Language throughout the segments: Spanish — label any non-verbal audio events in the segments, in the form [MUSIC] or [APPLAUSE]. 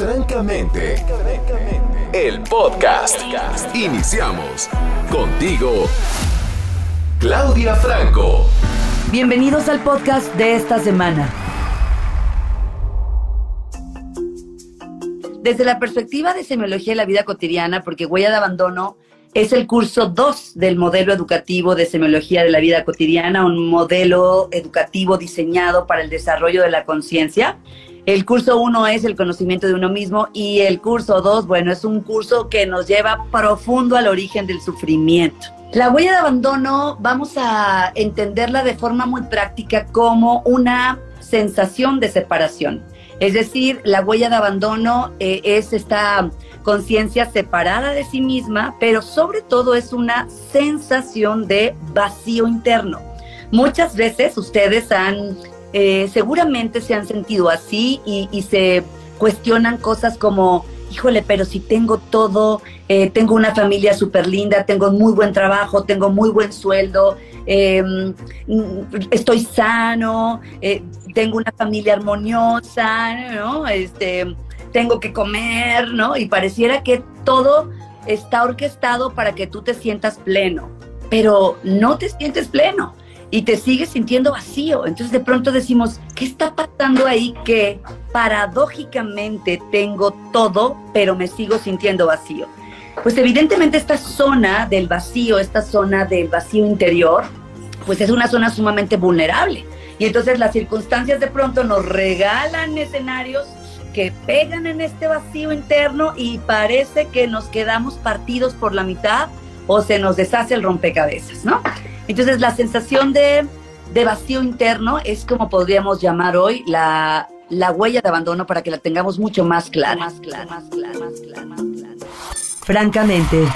Francamente, el podcast. Iniciamos contigo, Claudia Franco. Bienvenidos al podcast de esta semana. Desde la perspectiva de semiología de la vida cotidiana, porque Huella de Abandono es el curso 2 del modelo educativo de semiología de la vida cotidiana, un modelo educativo diseñado para el desarrollo de la conciencia. El curso 1 es el conocimiento de uno mismo y el curso 2, bueno, es un curso que nos lleva profundo al origen del sufrimiento. La huella de abandono vamos a entenderla de forma muy práctica como una sensación de separación. Es decir, la huella de abandono eh, es esta conciencia separada de sí misma, pero sobre todo es una sensación de vacío interno. Muchas veces ustedes han, eh, seguramente se han sentido así y, se cuestionan cosas como, híjole, pero si tengo todo, eh, tengo una familia súper linda, tengo muy buen trabajo, tengo muy buen sueldo, em, estoy sano, eh, tengo una familia armoniosa. Este, tengo que comer, ¿no? Y pareciera que todo está orquestado para que tú te sientas pleno, pero no te sientes pleno y te sigues sintiendo vacío. Entonces de pronto decimos, ¿qué está pasando ahí que paradójicamente tengo todo, pero me sigo sintiendo vacío? Pues evidentemente esta zona del vacío, esta zona del vacío interior, pues es una zona sumamente vulnerable. Y entonces las circunstancias de pronto nos regalan escenarios que pegan en este vacío interno y parece que nos quedamos partidos por la mitad o se nos deshace el rompecabezas, ¿no? Entonces la sensación de, vacío interno es como podríamos llamar hoy la, huella de abandono para que la tengamos mucho más clara. Más clara, más clara, más clara, más clara. Francamente.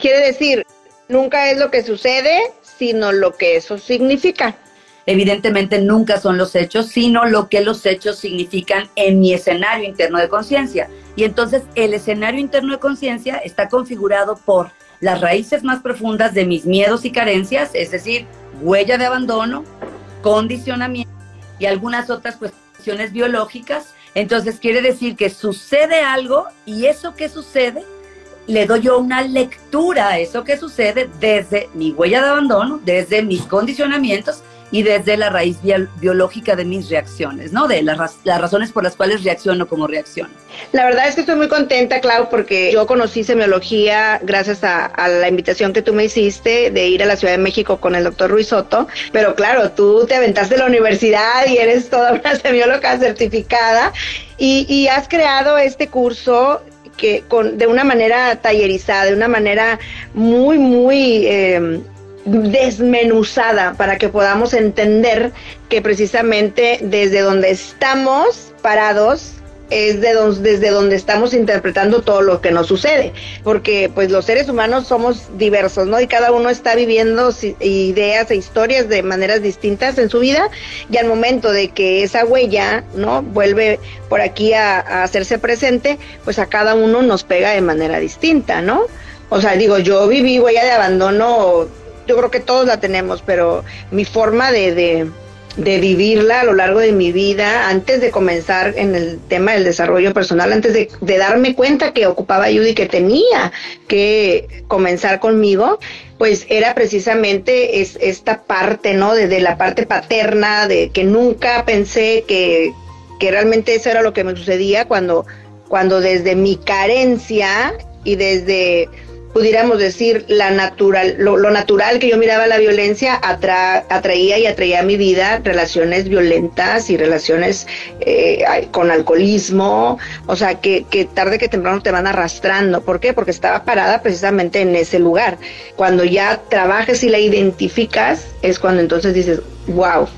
Quiere decir, Nunca es lo que sucede, sino lo que eso significa. Evidentemente nunca son los hechos, sino lo que los hechos significan en mi escenario interno de conciencia. Y entonces el escenario interno de conciencia está configurado por las raíces más profundas de mis miedos y carencias, es decir, huella de abandono, condicionamiento y algunas otras cuestiones biológicas. Entonces quiere decir que sucede algo y eso que sucede le doy yo una lectura a eso que sucede desde mi huella de abandono, desde mis condicionamientos y desde la raíz biológica de mis reacciones, ¿no? De las, las razones por las cuales reacciono como reacciono. La verdad es que estoy muy contenta, Clau, porque yo conocí semiología gracias a, la invitación que tú me hiciste de ir a la Ciudad de México con el doctor Ruiz Soto. Pero claro, tú te aventaste la universidad y eres toda una [LAUGHS] semióloga certificada y, y has creado este curso que con, de una manera tallerizada, de una manera muy, muy em, desmenuzada para que podamos entender que precisamente desde donde estamos parados es de desde donde estamos interpretando todo lo que nos sucede, porque pues los seres humanos somos diversos, ¿no? Y cada uno está viviendo ideas e historias de maneras distintas en su vida y al momento de que esa huella, ¿no? Vuelve por aquí a, a hacerse presente, pues a cada uno nos pega de manera distinta, ¿no? O sea, digo, yo viví huella de abandono, yo creo que todos la tenemos, pero mi forma de, de vivirla a lo largo de mi vida, antes de comenzar en el tema del desarrollo personal, antes de, darme cuenta que ocupaba ayuda y que tenía que comenzar conmigo, pues era precisamente es, esta parte, ¿no? De, la parte paterna, de que nunca pensé que, que realmente eso era lo que me sucedía cuando, cuando desde mi carencia y desde pudiéramos decir, la natural, lo, natural que yo miraba la violencia atraía y atraía a mi vida relaciones violentas y relaciones eh, con alcoholismo, o sea, que, que tarde que temprano te van arrastrando. ¿Por qué? Porque estaba parada precisamente en ese lugar. Cuando ya trabajes y la identificas, es cuando entonces dices, wow,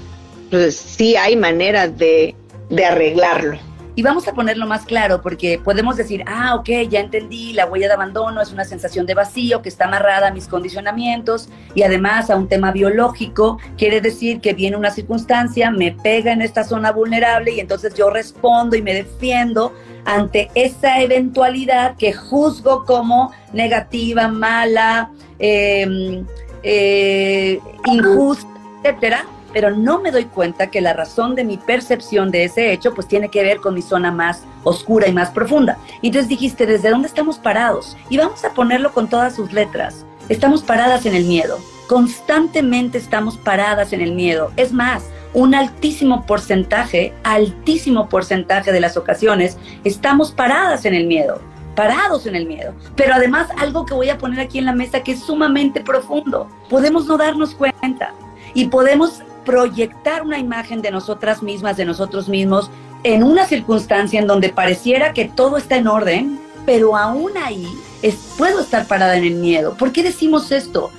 entonces sí hay manera de, de arreglarlo. Y vamos a ponerlo más claro porque podemos decir, ah, ok, ya entendí, la huella de abandono es una sensación de vacío que está amarrada a mis condicionamientos y además a un tema biológico. Quiere decir que viene una circunstancia, me pega en esta zona vulnerable y entonces yo respondo y me defiendo ante esa eventualidad que juzgo como negativa, mala, eh, eh, injusta, etcétera, pero no me doy cuenta que la razón de mi percepción de ese hecho pues tiene que ver con mi zona más oscura y más profunda. Y entonces dijiste, ¿desde dónde estamos parados? Y vamos a ponerlo con todas sus letras. Estamos paradas en el miedo. Constantemente estamos paradas en el miedo. Es más, un altísimo porcentaje, altísimo porcentaje de las ocasiones, estamos paradas en el miedo, parados en el miedo. Pero además algo que voy a poner aquí en la mesa que es sumamente profundo. Podemos no darnos cuenta y podemos proyectar una imagen de nosotras mismas, de nosotros mismos, en una circunstancia en donde pareciera que todo está en orden, pero aún ahí es, puedo estar parada en el miedo. ¿Por qué decimos esto?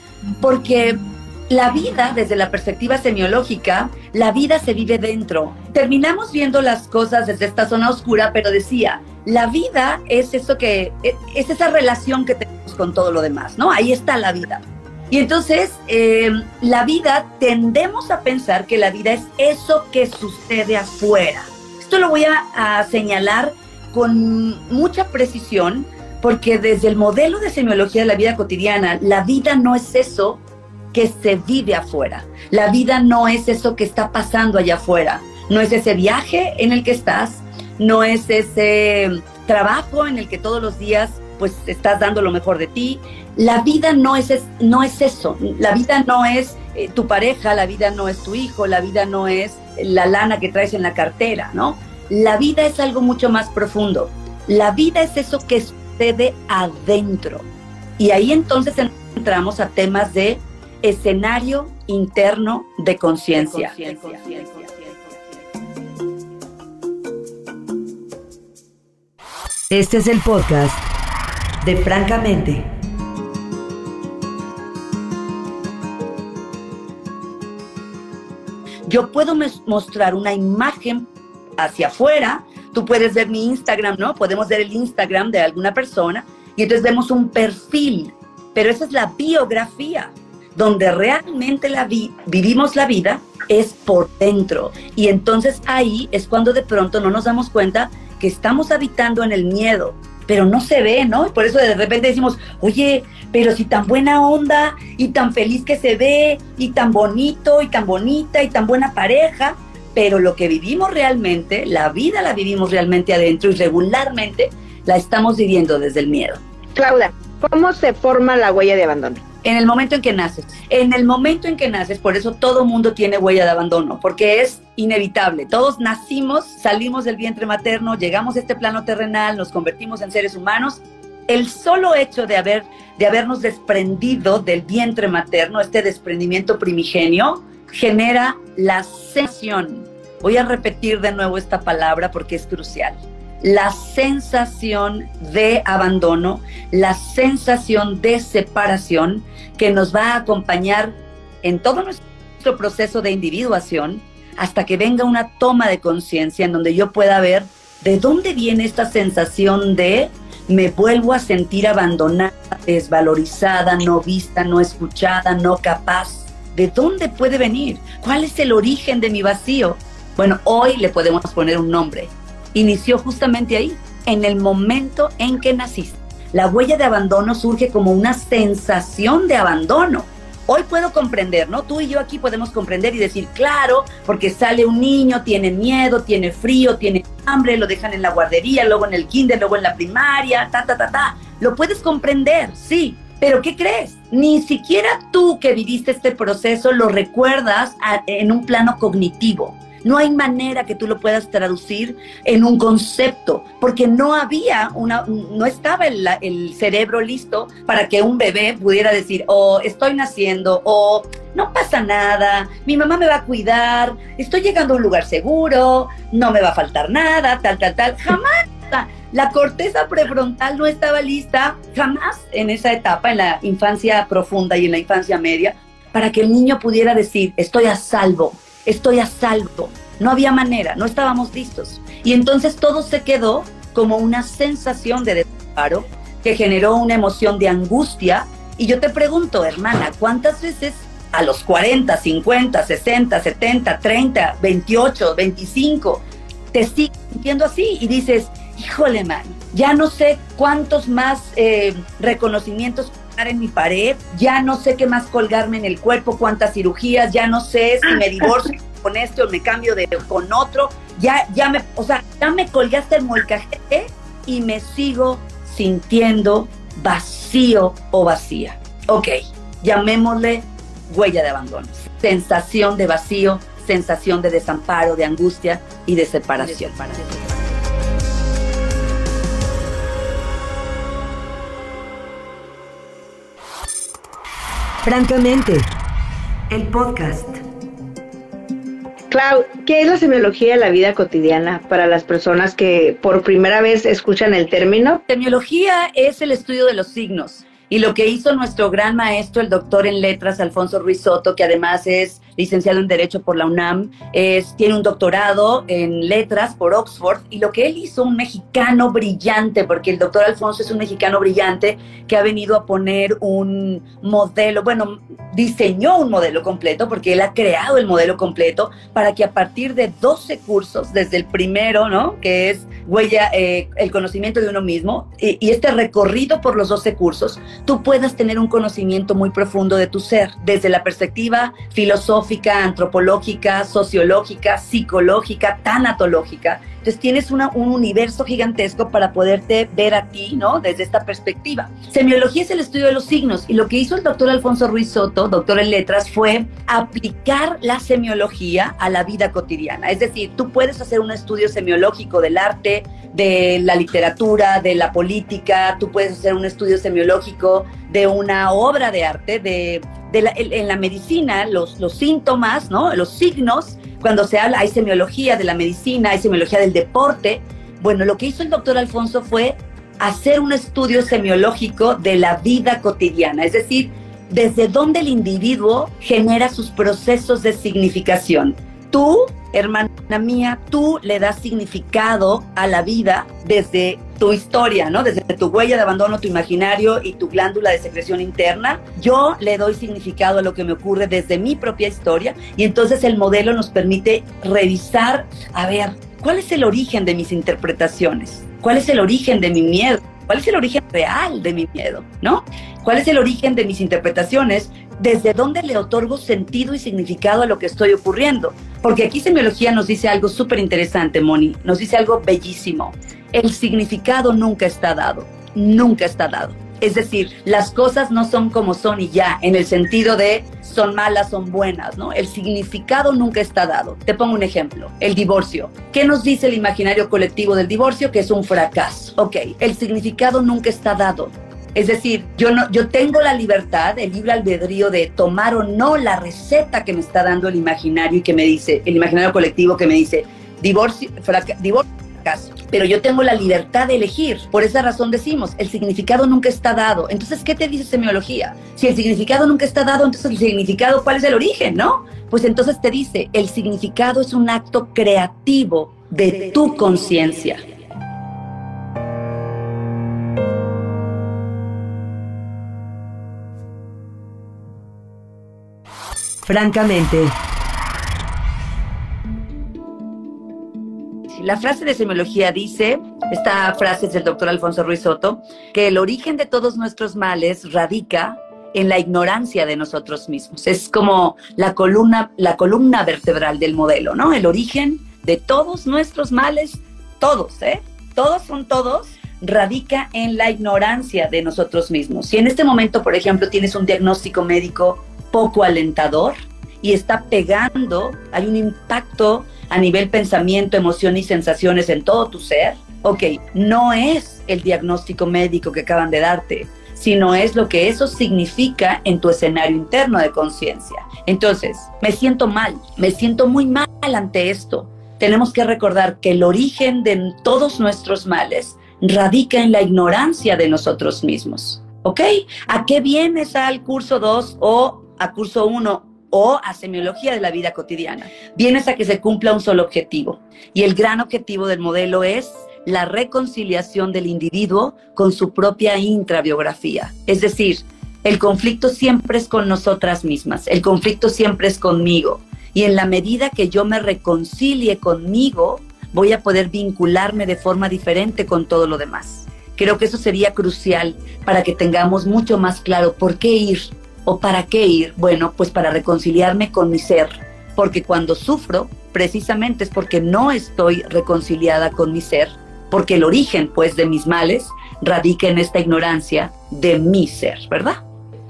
Porque la vida, desde la perspectiva semiológica, la vida se vive dentro. Terminamos viendo las cosas desde esta zona oscura, pero decía, la vida es eso que, es esa relación que tenemos con todo lo demás, ¿no? Ahí está la vida. Y entonces, eh, la vida, tendemos a pensar que la vida es eso que sucede afuera. Esto lo voy a, señalar con mucha precisión, porque desde el modelo de semiología de la vida cotidiana, la vida no es eso que se vive afuera. La vida no es eso que está pasando allá afuera. No es ese viaje en el que estás, no es ese trabajo en el que todos los días pues estás dando lo mejor de ti. La vida no es, no es eso, la vida no es eh, tu pareja, la vida no es tu hijo, la vida no es la lana que traes en la cartera, ¿no? La vida es algo mucho más profundo. La vida es eso que sucede adentro. Y ahí entonces entramos a temas de escenario interno de conciencia. Este es el podcast de Francamente. Yo puedo mostrar una imagen hacia afuera, tú puedes ver mi Instagram, ¿no? Podemos ver el Instagram de alguna persona y entonces vemos un perfil, pero esa es la biografía, donde realmente vivimos la vida es por dentro. Y entonces ahí es cuando de pronto no nos damos cuenta que estamos habitando en el miedo, pero no se ve, ¿no? Por eso de repente decimos, oye, pero si tan buena onda y tan feliz que se ve y tan bonito y tan bonita y tan buena pareja, pero lo que vivimos realmente, la vida la vivimos realmente adentro y regularmente la estamos viviendo desde el miedo. Claudia, ¿cómo se forma la huella de abandono? En el momento en que naces. En el momento en que naces, por eso todo mundo tiene huella de abandono, porque es inevitable. Todos nacimos, salimos del vientre materno, llegamos a este plano terrenal, nos convertimos en seres humanos. El solo hecho de, haber, de habernos desprendido del vientre materno, este desprendimiento primigenio, genera la sensación. Voy a repetir de nuevo esta palabra porque es crucial la sensación de abandono, la sensación de separación que nos va a acompañar en todo nuestro proceso de individuación hasta que venga una toma de conciencia en donde yo pueda ver de dónde viene esta sensación de me vuelvo a sentir abandonada, desvalorizada, no vista, no escuchada, no capaz. ¿De dónde puede venir? ¿Cuál es el origen de mi vacío? Bueno, hoy le podemos poner un nombre, inició justamente ahí, en el momento en que naciste. La huella de abandono surge como una sensación de abandono. Hoy puedo comprender, ¿no? Tú y yo aquí podemos comprender y decir, claro, porque sale un niño, tiene miedo, tiene frío, tiene hambre, lo dejan en la guardería, luego en el kinder, luego en la primaria, ta, ta, ta, ta. Lo puedes comprender, sí, pero ¿qué crees? Ni siquiera tú que viviste este proceso lo recuerdas en un plano cognitivo. No hay manera que tú lo puedas traducir en un concepto, porque no había una, no estaba el, cerebro listo para que un bebé pudiera decir, oh, estoy naciendo, o no pasa nada, mi mamá me va a cuidar, estoy llegando a un lugar seguro, no me va a faltar nada, tal, tal, tal. Jamás. La corteza prefrontal no estaba lista jamás en esa etapa, en la infancia profunda y en la infancia media, para que el niño pudiera decir, estoy a salvo, estoy a salvo. No había manera, no estábamos listos. Y entonces todo se quedó como una sensación de desamparo que generó una emoción de angustia. Y yo te pregunto, hermana, ¿cuántas veces a los 40, 50, 60, 70, 30, 28, 25 te sigues sintiendo así y dices, híjole, man, ya no sé cuántos más eh, reconocimientos en mi pared, ya no sé qué más colgarme en el cuerpo, cuántas cirugías, ya no sé si me divorcio [LAUGHS] con este o me cambio de con otro, ya, ya me, o sea, ya me colgué hasta el molcajete y me sigo sintiendo vacío o vacía. Ok, llamémosle huella de abandono, sensación de vacío, sensación de desamparo, de angustia y de separación. Francamente, el podcast. Clau, ¿qué es la semiología de la vida cotidiana para las personas que por primera vez escuchan el término? Semiología es el estudio de los signos. Y lo que hizo nuestro gran maestro, el doctor en letras, Alfonso Ruiz Soto, que además es licenciado en Derecho por la UNAM, es, tiene un doctorado en letras por Oxford, y lo que él hizo, un mexicano brillante, porque el doctor Alfonso es un mexicano brillante que ha venido a poner un modelo, bueno, diseñó un modelo completo, porque él ha creado el modelo completo, para que a partir de 12 cursos, desde el primero, ¿no? Que es huella, eh, el conocimiento de uno mismo, y, y este recorrido por los 12 cursos, tú puedas tener un conocimiento muy profundo de tu ser, desde la perspectiva filosófica, antropológica, sociológica, psicológica, tanatológica. Entonces tienes un universo gigantesco para poderte ver a ti, ¿no? Desde esta perspectiva. Semiología es el estudio de los signos y lo que hizo el doctor Alfonso Ruiz Soto, doctor en letras, fue aplicar la semiología a la vida cotidiana. Es decir, tú puedes hacer un estudio semiológico del arte, de la literatura, de la política, tú puedes hacer un estudio semiológico de una obra de arte, de, en la medicina, los, los síntomas, ¿no? Los signos cuando se habla, hay semiología de la medicina, hay semiología del deporte. Bueno, lo que hizo el doctor Alfonso fue hacer un estudio semiológico de la vida cotidiana, es decir, desde dónde el individuo genera sus procesos de significación. Tú, hermana mía, tú le das significado a la vida desde tu historia, ¿no? Desde tu huella de abandono, tu imaginario y tu glándula de secreción interna. Yo le doy significado a lo que me ocurre desde mi propia historia y entonces el modelo nos permite revisar, a ver, ¿cuál es el origen de mis interpretaciones? ¿Cuál es el origen de mi miedo? ¿Cuál es el origen real de mi miedo? ¿No? ¿Cuál es el origen de mis interpretaciones? ¿Desde dónde le otorgo sentido y significado a lo que estoy ocurriendo? Porque aquí semiología nos dice algo súper interesante, Moni. Nos dice algo bellísimo. El significado nunca está dado. Nunca está dado. Es decir, las cosas no son como son y ya, en el sentido de son malas, son buenas, ¿no? El significado nunca está dado. Te pongo un ejemplo, el divorcio. ¿Qué nos dice el imaginario colectivo del divorcio? Que es un fracaso. Ok, el significado nunca está dado. Es decir, yo, no, yo tengo la libertad, el libre albedrío de tomar o no la receta que me está dando el imaginario y que me dice, el imaginario colectivo que me dice, divorcio, fraca, divorcio pero yo tengo la libertad de elegir. Por esa razón decimos, el significado nunca está dado. Entonces, ¿qué te dice semiología? Si el significado nunca está dado, entonces el significado, ¿cuál es el origen, no? Pues entonces te dice, el significado es un acto creativo de tu conciencia. Francamente, La frase de semiología dice, esta frase es del doctor Alfonso Ruiz Soto, que el origen de todos nuestros males radica en la ignorancia de nosotros mismos. Es como la columna, la columna vertebral del modelo, ¿no? El origen de todos nuestros males, todos, ¿eh? Todos son todos, radica en la ignorancia de nosotros mismos. Si en este momento, por ejemplo, tienes un diagnóstico médico poco alentador y está pegando, hay un impacto a nivel pensamiento, emoción y sensaciones en todo tu ser, ok, no es el diagnóstico médico que acaban de darte, sino es lo que eso significa en tu escenario interno de conciencia. Entonces, me siento mal, me siento muy mal ante esto. Tenemos que recordar que el origen de todos nuestros males radica en la ignorancia de nosotros mismos. ¿Ok? ¿A qué vienes al curso 2 o a curso 1? O a semiología de la vida cotidiana. Vienes a que se cumpla un solo objetivo. Y el gran objetivo del modelo es la reconciliación del individuo con su propia intrabiografía. Es decir, el conflicto siempre es con nosotras mismas, el conflicto siempre es conmigo. Y en la medida que yo me reconcilie conmigo, voy a poder vincularme de forma diferente con todo lo demás. Creo que eso sería crucial para que tengamos mucho más claro por qué ir o para qué ir. Bueno, pues para reconciliarme con mi ser, porque cuando sufro, precisamente es porque no estoy reconciliada con mi ser, porque el origen, pues, de mis males radica en esta ignorancia de mi ser, ¿verdad?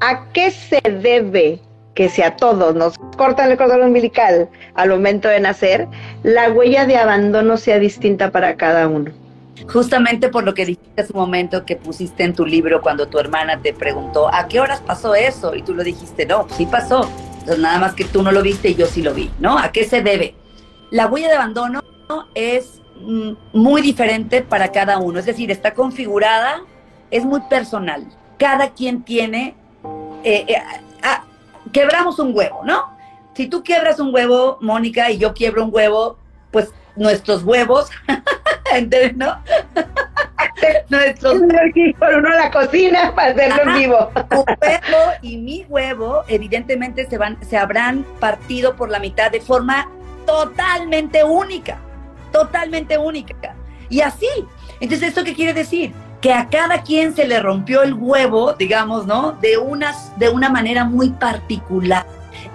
¿A qué se debe que si a todos nos cortan el cordón umbilical al momento de nacer, la huella de abandono sea distinta para cada uno? Justamente por lo que dijiste hace un momento que pusiste en tu libro cuando tu hermana te preguntó, ¿a qué horas pasó eso? Y tú lo dijiste, no, sí pasó. Entonces, nada más que tú no lo viste y yo sí lo vi, ¿no? ¿A qué se debe? La huella de abandono es mm, muy diferente para cada uno, es decir, está configurada, es muy personal. Cada quien tiene, eh, eh, ah, quebramos un huevo, ¿no? Si tú quiebras un huevo, Mónica, y yo quiebro un huevo, pues nuestros huevos [LAUGHS] ¿Entiendes, no? [LAUGHS] Nuestros por uno a la cocina para hacerlo en vivo. Tu huevo y mi huevo, evidentemente, se van, se habrán partido por la mitad de forma totalmente única. Totalmente única. Y así. Entonces, ¿esto qué quiere decir? Que a cada quien se le rompió el huevo, digamos, ¿no? De, unas, de una manera muy particular.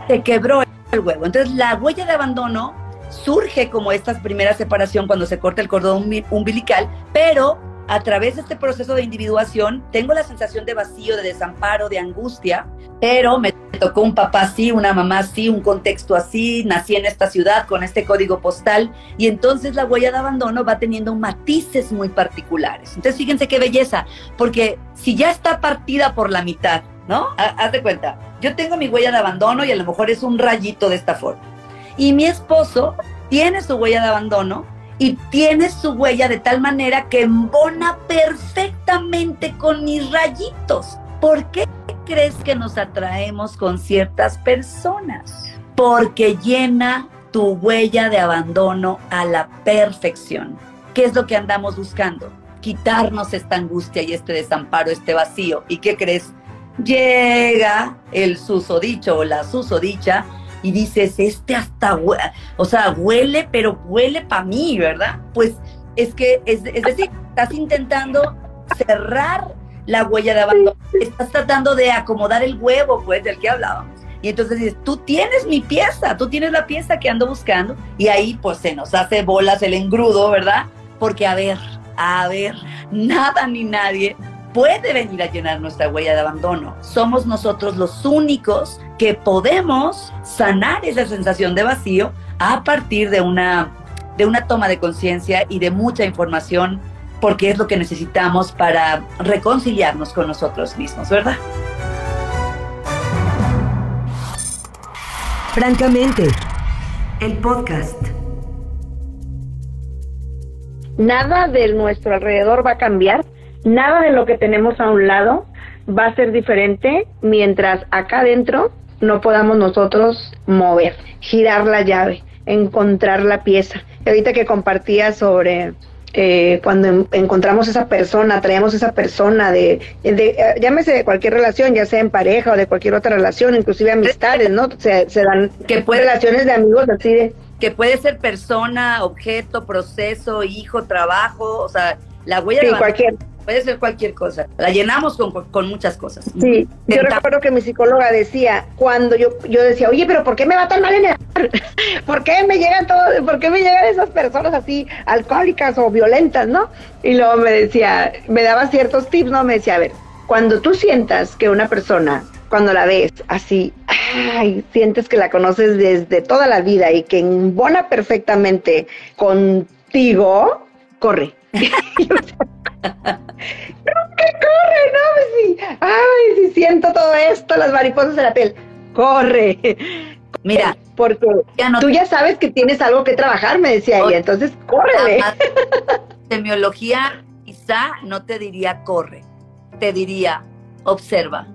Se quebró el huevo. Entonces, la huella de abandono surge como esta primera separación cuando se corta el cordón umbilical, pero a través de este proceso de individuación tengo la sensación de vacío, de desamparo, de angustia, pero me tocó un papá así, una mamá así, un contexto así, nací en esta ciudad con este código postal y entonces la huella de abandono va teniendo matices muy particulares. Entonces fíjense qué belleza, porque si ya está partida por la mitad, ¿no? Haz de cuenta, yo tengo mi huella de abandono y a lo mejor es un rayito de esta forma y mi esposo tiene su huella de abandono y tiene su huella de tal manera que embona perfectamente con mis rayitos. ¿Por qué crees que nos atraemos con ciertas personas? Porque llena tu huella de abandono a la perfección. ¿Qué es lo que andamos buscando? Quitarnos esta angustia y este desamparo, este vacío. ¿Y qué crees? Llega el susodicho o la susodicha y dices, este hasta, o sea, huele, pero huele para mí, ¿verdad? Pues es que, es, decir, estás intentando cerrar la huella de abandono, estás tratando de acomodar el huevo, pues, del que hablábamos. Y entonces dices, tú tienes mi pieza, tú tienes la pieza que ando buscando. Y ahí pues se nos hace bolas el engrudo, ¿verdad? Porque a ver, a ver, nada ni nadie puede venir a llenar nuestra huella de abandono. Somos nosotros los únicos que podemos sanar esa sensación de vacío a partir de una, de una toma de conciencia y de mucha información, porque es lo que necesitamos para reconciliarnos con nosotros mismos, ¿verdad? Francamente, el podcast. Nada de nuestro alrededor va a cambiar Nada de lo que tenemos a un lado va a ser diferente mientras acá adentro no podamos nosotros mover, girar la llave, encontrar la pieza. Y ahorita que compartía sobre eh, cuando encontramos esa persona, traemos esa persona de, de eh, llámese de cualquier relación, ya sea en pareja o de cualquier otra relación, inclusive amistades, ¿no? Se, dan que puede, relaciones de amigos así de... Que puede ser persona, objeto, proceso, hijo, trabajo, o sea, la huella de cualquier puede ser cualquier cosa. La llenamos con, muchas cosas. Sí, yo recuerdo que mi psicóloga decía, cuando yo, yo decía, oye, pero ¿por qué me va tan mal en el [LAUGHS] ¿Por qué me llegan todos, por qué me llegan esas personas así alcohólicas o violentas, no? Y luego me decía, me daba ciertos tips, ¿no? Me decía, a ver, cuando tú sientas que una persona, cuando la ves así, ay, sientes que la conoces desde toda la vida y que embona perfectamente contigo, corre. [LAUGHS] ¿Qué corre? No, pues sí. Ay, si siento todo esto, las mariposas en la piel. Corre. Mira, porque tú ya sabes que tienes algo que trabajar, me decía ella, entonces córrele. Semiología quizá no te diría corre, te diría observa.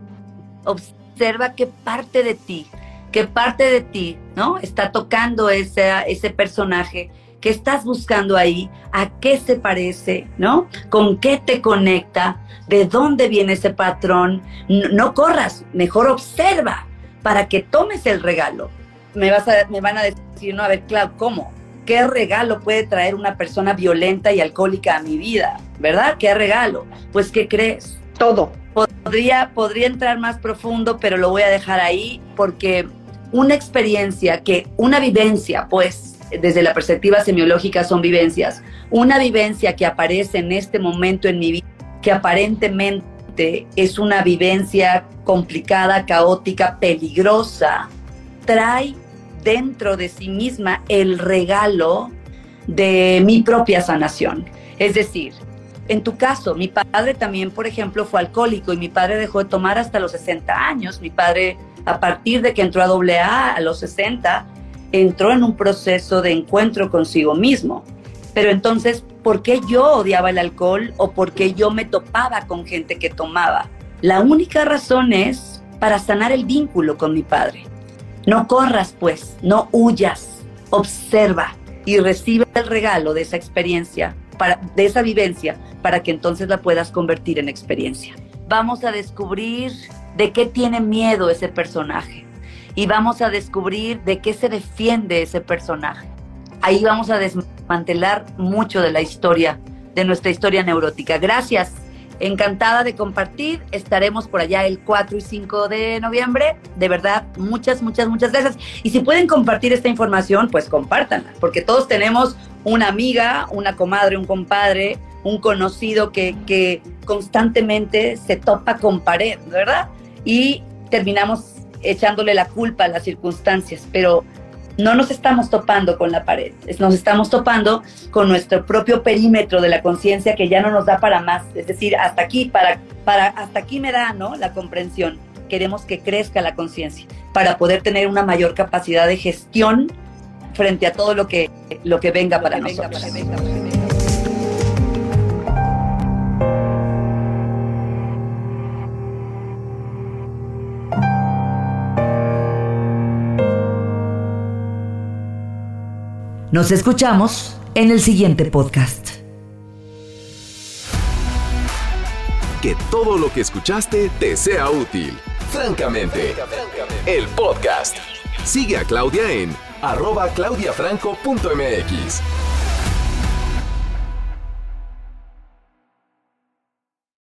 Observa qué parte de ti, qué parte de ti, ¿no? Está tocando ese, ese personaje ¿Qué estás buscando ahí? ¿A qué se parece? ¿No? ¿Con qué te conecta? ¿De dónde viene ese patrón? No, corras, mejor observa para que tomes el regalo. Me, vas a, me van a decir, no, a ver, claro, ¿cómo? ¿Qué regalo puede traer una persona violenta y alcohólica a mi vida? ¿verdad? ¿Qué regalo? Pues, ¿qué crees? Todo. Podría, podría entrar más profundo, pero lo voy a dejar ahí porque una experiencia que, una vivencia, pues, desde la perspectiva semiológica son vivencias, una vivencia que aparece en este momento en mi vida, que aparentemente es una vivencia complicada, caótica, peligrosa, trae dentro de sí misma el regalo de mi propia sanación. Es decir, en tu caso, mi padre también, por ejemplo, fue alcohólico y mi padre dejó de tomar hasta los 60 años. Mi padre, a partir de que entró a AA a los 60, entró en un proceso de encuentro consigo mismo. Pero entonces, ¿por qué yo odiaba el alcohol o por qué yo me topaba con gente que tomaba? La única razón es para sanar el vínculo con mi padre. No corras, pues, no huyas, observa y recibe el regalo de esa experiencia, de esa vivencia, para que entonces la puedas convertir en experiencia. Vamos a descubrir de qué tiene miedo ese personaje y vamos a descubrir de qué se defiende ese personaje. Ahí vamos a desmantelar mucho de la historia, de nuestra historia neurótica. Gracias Encantada de compartir. Estaremos por allá el 4 y 5 de noviembre. De verdad, muchas, muchas, muchas gracias. Y si pueden compartir esta información, pues compártanla, porque todos tenemos una amiga, una comadre, un compadre, un conocido que, que constantemente se topa con pared, ¿verdad? Y terminamos echándole la culpa a las circunstancias, pero no nos estamos topando con la pared, nos estamos topando con nuestro propio perímetro de la conciencia que ya no nos da para más, es decir, hasta aquí, para, para, hasta aquí me da, ¿no? La comprensión. Queremos que crezca la conciencia para poder tener una mayor capacidad de gestión frente a todo lo que, lo que venga para nosotros. Nos escuchamos en el siguiente podcast. Que todo lo que escuchaste te sea útil. Francamente, el podcast. Sigue a Claudia en arroba claudiafranco.mx.